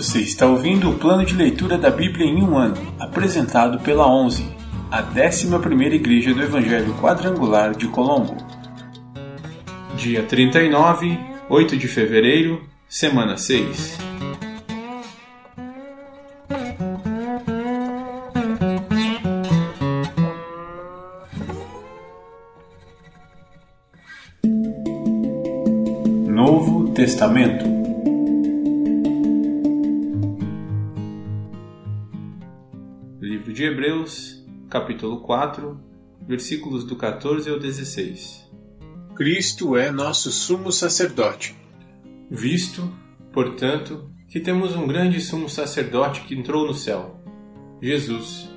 Você está ouvindo o plano de leitura da Bíblia em um ano, apresentado pela 11, a 11ª Igreja do Evangelho Quadrangular de Colombo. Dia 39, 8 de fevereiro, semana 6. Novo Testamento de Hebreus, capítulo 4, versículos do 14 ao 16. Cristo é nosso sumo sacerdote. Visto, portanto, que temos um grande sumo sacerdote que entrou no céu, Jesus,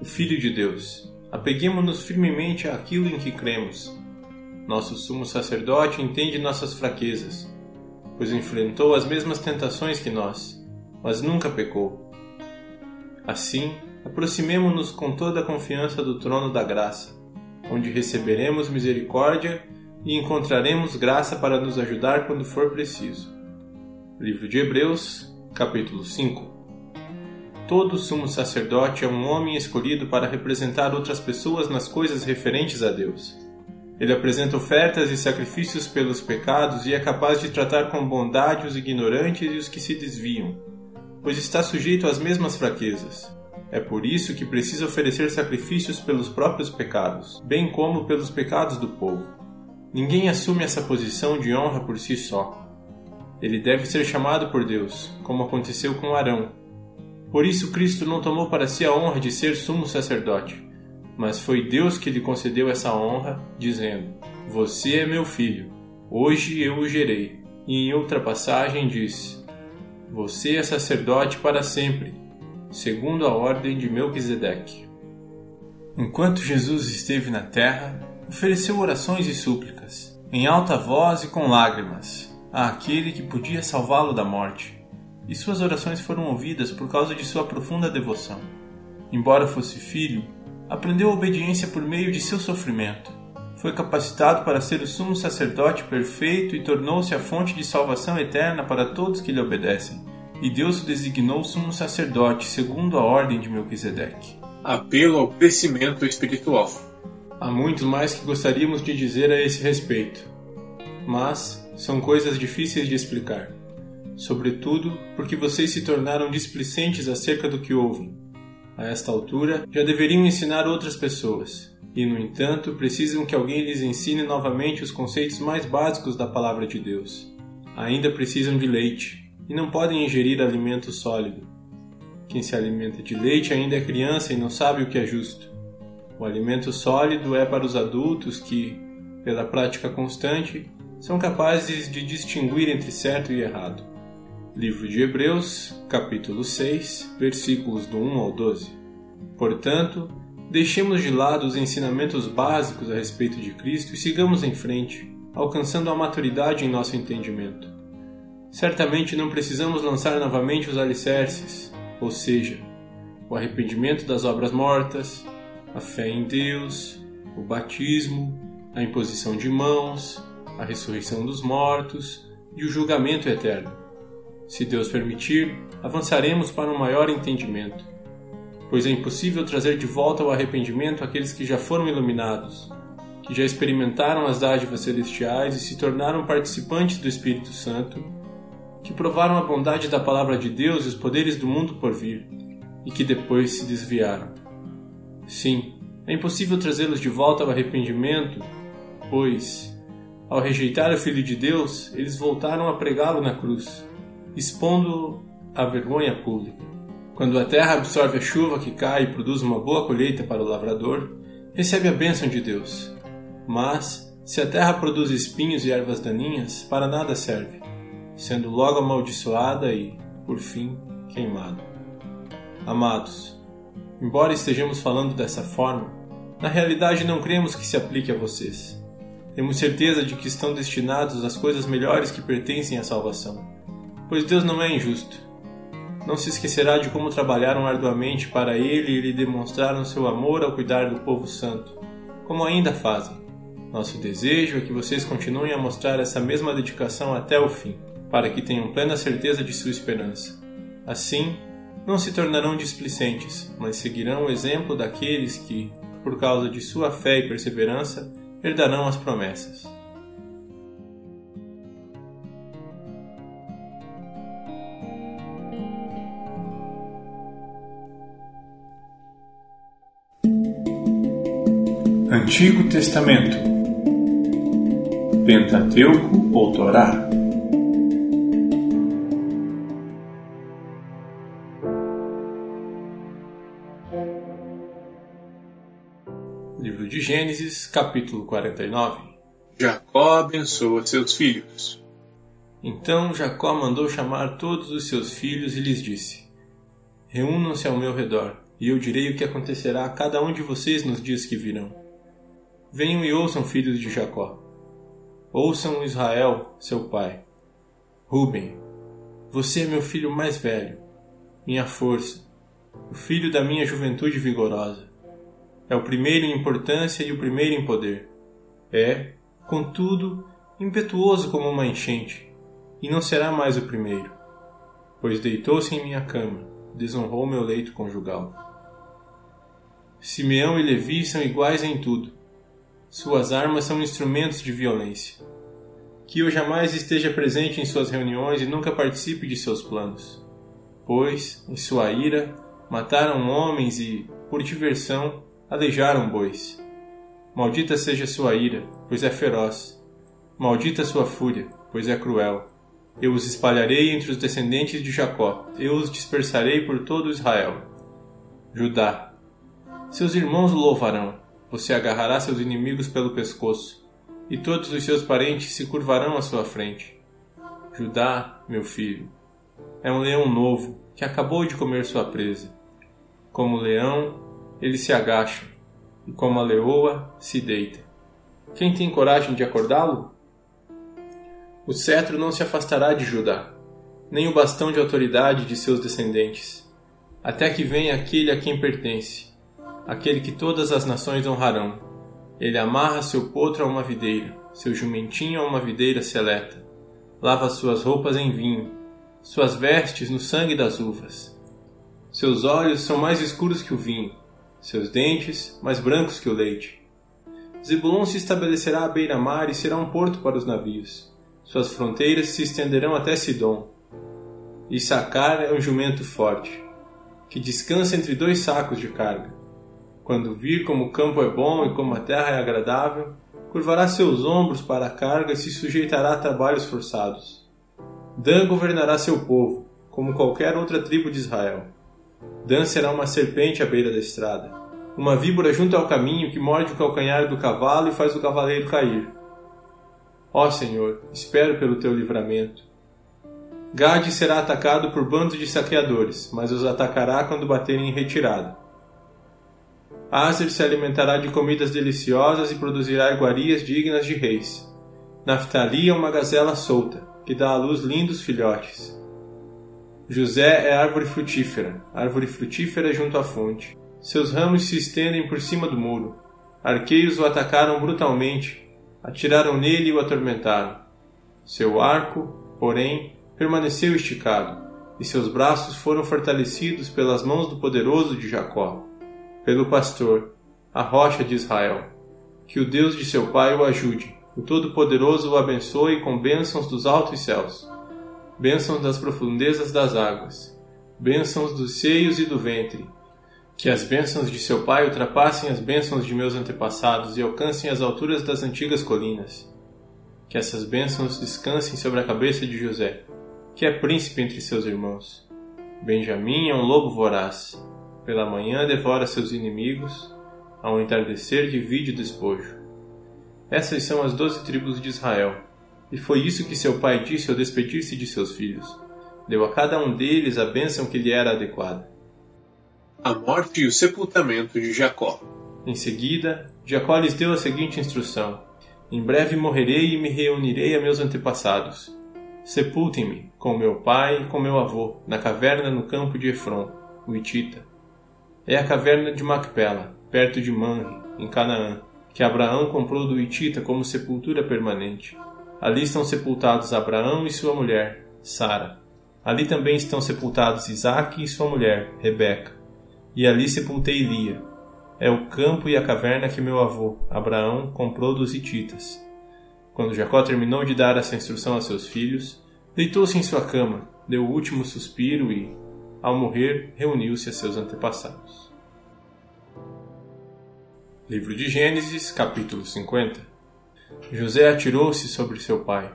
o Filho de Deus, apeguemos-nos firmemente àquilo em que cremos. Nosso sumo sacerdote entende nossas fraquezas, pois enfrentou as mesmas tentações que nós, mas nunca pecou. Assim, aproximemo-nos com toda a confiança do trono da graça, onde receberemos misericórdia e encontraremos graça para nos ajudar quando for preciso. Livro de Hebreus, capítulo 5. Todo sumo sacerdote é um homem escolhido para representar outras pessoas nas coisas referentes a Deus. Ele apresenta ofertas e sacrifícios pelos pecados e é capaz de tratar com bondade os ignorantes e os que se desviam, pois está sujeito às mesmas fraquezas. É por isso que precisa oferecer sacrifícios pelos próprios pecados, bem como pelos pecados do povo. Ninguém assume essa posição de honra por si só. Ele deve ser chamado por Deus, como aconteceu com Arão. Por isso Cristo não tomou para si a honra de ser sumo sacerdote, mas foi Deus que lhe concedeu essa honra, dizendo: Você é meu filho, hoje eu o gerei. E em outra passagem diz: Você é sacerdote para sempre segundo a ordem de Melquisedeque. Enquanto Jesus esteve na terra, ofereceu orações e súplicas, em alta voz e com lágrimas, àquele que podia salvá-lo da morte, e suas orações foram ouvidas por causa de sua profunda devoção. Embora fosse filho, aprendeu a obediência por meio de seu sofrimento. Foi capacitado para ser o sumo sacerdote perfeito e tornou-se a fonte de salvação eterna para todos que lhe obedecem e Deus o designou sumo sacerdote segundo a ordem de Melquisedeque. Apelo ao crescimento espiritual. Há muito mais que gostaríamos de dizer a esse respeito, mas são coisas difíceis de explicar, sobretudo porque vocês se tornaram displicentes acerca do que ouvem. A esta altura, já deveriam ensinar outras pessoas, e no entanto precisam que alguém lhes ensine novamente os conceitos mais básicos da palavra de Deus. Ainda precisam de leite, e não podem ingerir alimento sólido. Quem se alimenta de leite ainda é criança e não sabe o que é justo. O alimento sólido é para os adultos que, pela prática constante, são capazes de distinguir entre certo e errado. Livro de Hebreus, capítulo 6, versículos do 1 ao 12. Portanto, deixemos de lado os ensinamentos básicos a respeito de Cristo e sigamos em frente, alcançando a maturidade em nosso entendimento. Certamente não precisamos lançar novamente os alicerces, ou seja, o arrependimento das obras mortas, a fé em Deus, o batismo, a imposição de mãos, a ressurreição dos mortos e o julgamento eterno. Se Deus permitir, avançaremos para um maior entendimento, pois é impossível trazer de volta ao arrependimento aqueles que já foram iluminados, que já experimentaram as dádivas celestiais e se tornaram participantes do Espírito Santo que provaram a bondade da palavra de Deus e os poderes do mundo por vir, e que depois se desviaram. Sim, é impossível trazê-los de volta ao arrependimento, pois, ao rejeitar o Filho de Deus, eles voltaram a pregá-lo na cruz, expondo-o à vergonha pública. Quando a terra absorve a chuva que cai e produz uma boa colheita para o lavrador, recebe a bênção de Deus. Mas, se a terra produz espinhos e ervas daninhas, para nada serve sendo logo amaldiçoada e, por fim, queimada. Amados, embora estejamos falando dessa forma, na realidade não cremos que se aplique a vocês. Temos certeza de que estão destinados às coisas melhores que pertencem à salvação, pois Deus não é injusto. Não se esquecerá de como trabalharam arduamente para Ele e lhe demonstraram seu amor ao cuidar do povo santo, como ainda fazem. Nosso desejo é que vocês continuem a mostrar essa mesma dedicação até o fim para que tenham plena certeza de sua esperança. Assim, não se tornarão displicentes, mas seguirão o exemplo daqueles que, por causa de sua fé e perseverança, herdarão as promessas. Antigo Testamento Pentateuco ou Torá Livro de Gênesis, capítulo 49 Jacó abençoa seus filhos. Então Jacó mandou chamar todos os seus filhos e lhes disse: Reúnam-se ao meu redor, e eu direi o que acontecerá a cada um de vocês nos dias que virão. Venham e ouçam, filhos de Jacó. Ouçam Israel, seu pai. Ruben, você é meu filho mais velho, minha força, o filho da minha juventude vigorosa. É o primeiro em importância e o primeiro em poder. É, contudo, impetuoso como uma enchente, e não será mais o primeiro, pois deitou-se em minha cama, desonrou meu leito conjugal. Simeão e Levi são iguais em tudo, suas armas são instrumentos de violência. Que eu jamais esteja presente em suas reuniões e nunca participe de seus planos. Pois, em sua ira, mataram homens e, por diversão, aleijaram bois. Maldita seja sua ira, pois é feroz. Maldita sua fúria, pois é cruel. Eu os espalharei entre os descendentes de Jacó, eu os dispersarei por todo Israel. Judá. Seus irmãos o louvarão você agarrará seus inimigos pelo pescoço, e todos os seus parentes se curvarão à sua frente. Judá, meu filho, é um leão novo que acabou de comer sua presa. Como leão, ele se agacha, e como a leoa, se deita. Quem tem coragem de acordá-lo? O cetro não se afastará de Judá, nem o bastão de autoridade de seus descendentes, até que venha aquele a quem pertence aquele que todas as nações honrarão. Ele amarra seu potro a uma videira, seu jumentinho a uma videira seleta. Lava suas roupas em vinho, suas vestes no sangue das uvas. Seus olhos são mais escuros que o vinho, seus dentes mais brancos que o leite. Zebulon se estabelecerá à beira-mar e será um porto para os navios. Suas fronteiras se estenderão até Sidom. Issacar é um jumento forte, que descansa entre dois sacos de carga. Quando vir como o campo é bom e como a terra é agradável, curvará seus ombros para a carga e se sujeitará a trabalhos forçados. Dan governará seu povo, como qualquer outra tribo de Israel. Dan será uma serpente à beira da estrada, uma víbora junto ao caminho que morde o calcanhar do cavalo e faz o cavaleiro cair. Ó Senhor, espero pelo teu livramento. Gade será atacado por bandos de saqueadores, mas os atacará quando baterem em retirada. Aser se alimentará de comidas deliciosas e produzirá iguarias dignas de reis. Naftali é uma gazela solta, que dá à luz lindos filhotes. José é árvore frutífera, árvore frutífera junto à fonte. Seus ramos se estendem por cima do muro. Arqueiros o atacaram brutalmente, atiraram nele e o atormentaram. Seu arco, porém, permaneceu esticado, e seus braços foram fortalecidos pelas mãos do poderoso de Jacó pelo pastor, a rocha de Israel. Que o Deus de seu pai o ajude, o Todo-Poderoso o abençoe com bênçãos dos altos céus, bênçãos das profundezas das águas, bênçãos dos seios e do ventre. Que as bênçãos de seu pai ultrapassem as bênçãos de meus antepassados e alcancem as alturas das antigas colinas. Que essas bênçãos descansem sobre a cabeça de José, que é príncipe entre seus irmãos. Benjamim é um lobo voraz pela manhã devora seus inimigos, ao entardecer divide o despojo. Essas são as doze tribos de Israel, e foi isso que seu pai disse ao despedir-se de seus filhos. Deu a cada um deles a bênção que lhe era adequada. A morte e o sepultamento de Jacó. Em seguida, Jacó lhes deu a seguinte instrução: Em breve morrerei e me reunirei a meus antepassados. Sepultem-me com meu pai e com meu avô, na caverna no campo de Efron, o Itita é a caverna de Macpela, perto de Manre, em Canaã, que Abraão comprou do Itita como sepultura permanente. Ali estão sepultados Abraão e sua mulher, Sara. Ali também estão sepultados Isaque e sua mulher, Rebeca. E ali sepultei Lia. É o campo e a caverna que meu avô, Abraão, comprou dos hititas. Quando Jacó terminou de dar essa instrução a seus filhos, deitou-se em sua cama, deu o último suspiro e, ao morrer, reuniu-se a seus antepassados. Livro de Gênesis, capítulo 50 José atirou-se sobre seu pai,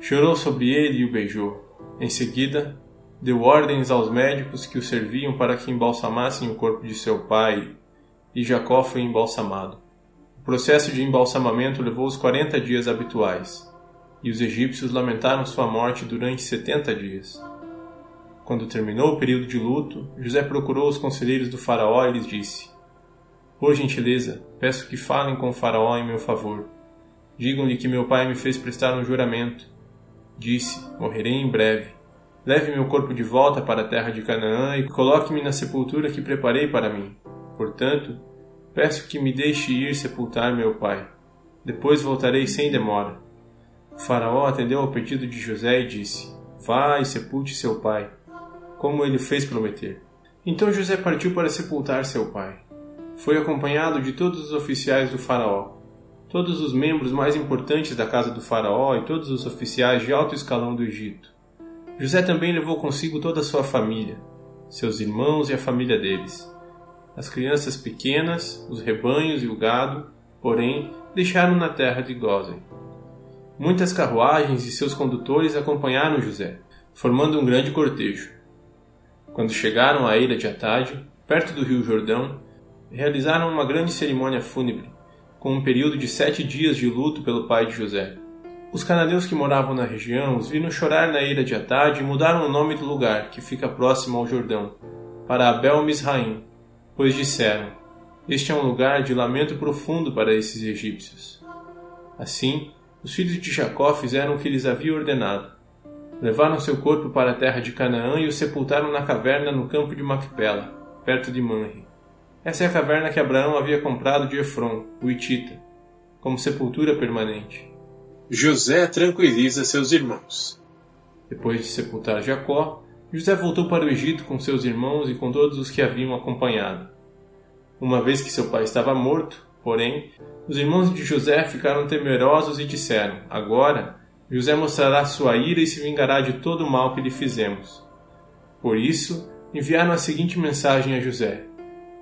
chorou sobre ele e o beijou. Em seguida, deu ordens aos médicos que o serviam para que embalsamassem o corpo de seu pai, e Jacó foi embalsamado. O processo de embalsamamento levou os quarenta dias habituais, e os egípcios lamentaram sua morte durante setenta dias. Quando terminou o período de luto, José procurou os conselheiros do faraó e lhes disse: Por gentileza, peço que falem com o faraó em meu favor. Digam-lhe que meu pai me fez prestar um juramento. Disse: Morrerei em breve. Leve meu corpo de volta para a terra de Canaã e coloque-me na sepultura que preparei para mim. Portanto, peço que me deixe ir sepultar meu pai. Depois voltarei sem demora. O faraó atendeu ao pedido de José e disse: Vá e sepulte seu pai como ele fez prometer. Então José partiu para sepultar seu pai. Foi acompanhado de todos os oficiais do Faraó, todos os membros mais importantes da casa do Faraó e todos os oficiais de alto escalão do Egito. José também levou consigo toda a sua família, seus irmãos e a família deles. As crianças pequenas, os rebanhos e o gado, porém, deixaram na terra de Gozen. Muitas carruagens e seus condutores acompanharam José, formando um grande cortejo. Quando chegaram à ilha de Atade, perto do rio Jordão, realizaram uma grande cerimônia fúnebre, com um período de sete dias de luto pelo pai de José. Os cananeus que moravam na região os viram chorar na ilha de Atade e mudaram o nome do lugar, que fica próximo ao Jordão, para Abel Misraim, pois disseram: Este é um lugar de lamento profundo para esses egípcios. Assim, os filhos de Jacó fizeram o que lhes havia ordenado Levaram seu corpo para a terra de Canaã e o sepultaram na caverna no campo de Macpela, perto de Manre. Essa é a caverna que Abraão havia comprado de Efron, o Itita, como sepultura permanente. José tranquiliza seus irmãos. Depois de sepultar Jacó, José voltou para o Egito com seus irmãos e com todos os que haviam acompanhado. Uma vez que seu pai estava morto, porém, os irmãos de José ficaram temerosos e disseram: Agora José mostrará sua ira e se vingará de todo o mal que lhe fizemos. Por isso, enviaram a seguinte mensagem a José: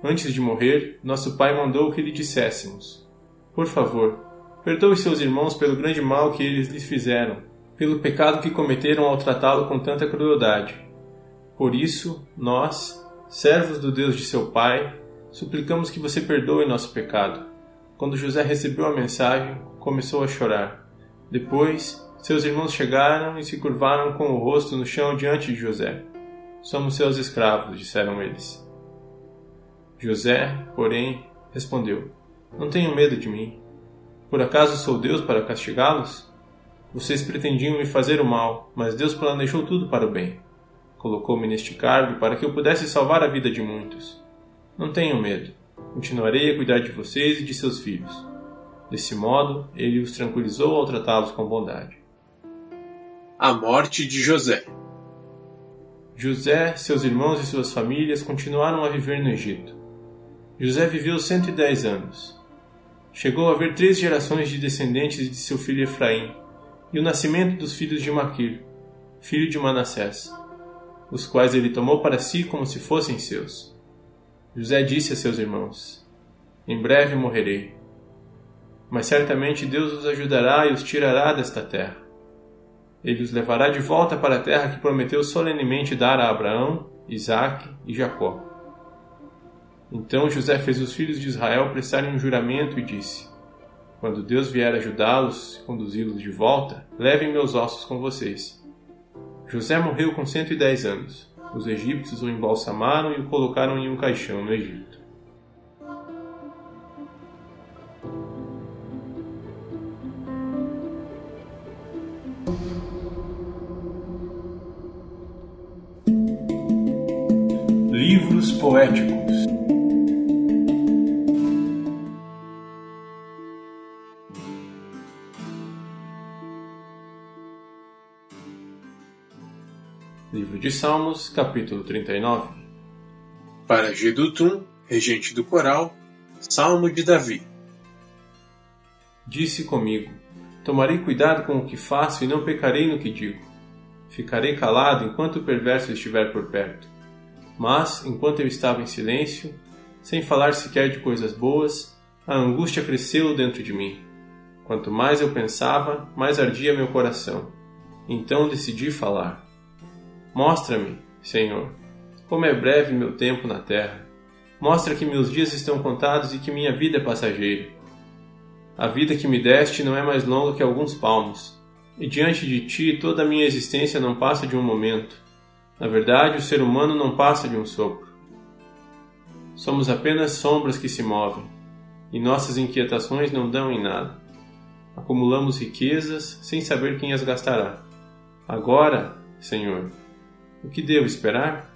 Antes de morrer, nosso pai mandou que lhe disséssemos: Por favor, perdoe seus irmãos pelo grande mal que eles lhes fizeram, pelo pecado que cometeram ao tratá-lo com tanta crueldade. Por isso, nós, servos do Deus de seu pai, suplicamos que você perdoe nosso pecado. Quando José recebeu a mensagem, começou a chorar. Depois, seus irmãos chegaram e se curvaram com o rosto no chão diante de José. Somos seus escravos, disseram eles. José, porém, respondeu: Não tenham medo de mim. Por acaso sou Deus para castigá-los? Vocês pretendiam me fazer o mal, mas Deus planejou tudo para o bem. Colocou-me neste cargo para que eu pudesse salvar a vida de muitos. Não tenham medo. Continuarei a cuidar de vocês e de seus filhos. Desse modo, ele os tranquilizou ao tratá-los com bondade a morte de José. José, seus irmãos e suas famílias continuaram a viver no Egito. José viveu 110 anos. Chegou a haver três gerações de descendentes de seu filho Efraim e o nascimento dos filhos de Maquir, filho de Manassés, os quais ele tomou para si como se fossem seus. José disse a seus irmãos: Em breve morrerei, mas certamente Deus os ajudará e os tirará desta terra ele os levará de volta para a terra que prometeu solenemente dar a Abraão, Isaque e Jacó. Então José fez os filhos de Israel prestarem um juramento e disse: Quando Deus vier ajudá-los e conduzi-los de volta, levem meus ossos com vocês. José morreu com 110 anos. Os egípcios o embalsamaram e o colocaram em um caixão no Egito. Livros poéticos Livro de Salmos, capítulo 39. Para Gedutum, regente do coral, Salmo de Davi. Disse comigo: Tomarei cuidado com o que faço e não pecarei no que digo. Ficarei calado enquanto o perverso estiver por perto. Mas, enquanto eu estava em silêncio, sem falar sequer de coisas boas, a angústia cresceu dentro de mim. Quanto mais eu pensava, mais ardia meu coração. Então decidi falar. Mostra-me, Senhor, como é breve meu tempo na terra. Mostra que meus dias estão contados e que minha vida é passageira. A vida que me deste não é mais longa que alguns palmos, e diante de ti toda a minha existência não passa de um momento. Na verdade, o ser humano não passa de um sopro. Somos apenas sombras que se movem, e nossas inquietações não dão em nada. Acumulamos riquezas sem saber quem as gastará. Agora, Senhor, o que devo esperar?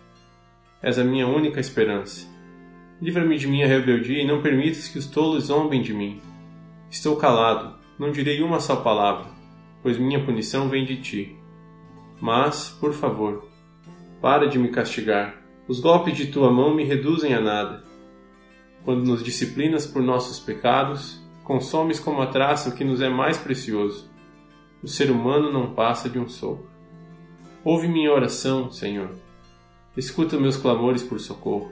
És a minha única esperança. Livra-me de minha rebeldia e não permitas que os tolos zombem de mim. Estou calado, não direi uma só palavra, pois minha punição vem de ti. Mas, por favor, para de me castigar. Os golpes de tua mão me reduzem a nada. Quando nos disciplinas por nossos pecados, consomes como a traça o que nos é mais precioso. O ser humano não passa de um sopro. Ouve minha oração, Senhor. Escuta meus clamores por socorro.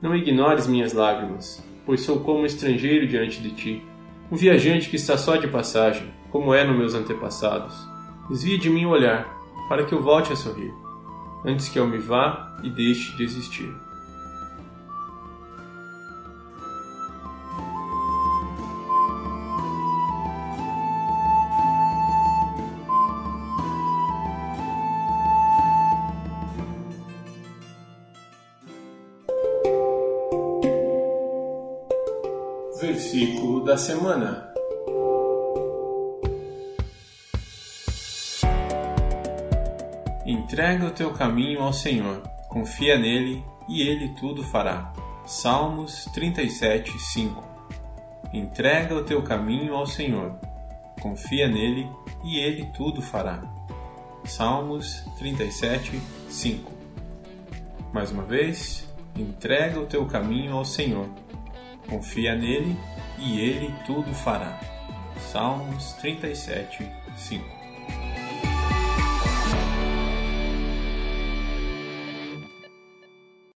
Não ignores minhas lágrimas, pois sou como estrangeiro diante de ti, um viajante que está só de passagem, como é nos meus antepassados. Desvia de mim o olhar, para que eu volte a sorrir, antes que eu me vá e deixe de existir. Semana. Entrega o teu caminho ao Senhor, confia nele e ele tudo fará. Salmos 37, 5 Entrega o teu caminho ao Senhor, confia nele e ele tudo fará. Salmos 37, 5 Mais uma vez, entrega o teu caminho ao Senhor Confia nele e ele tudo fará. Salmos 37, 5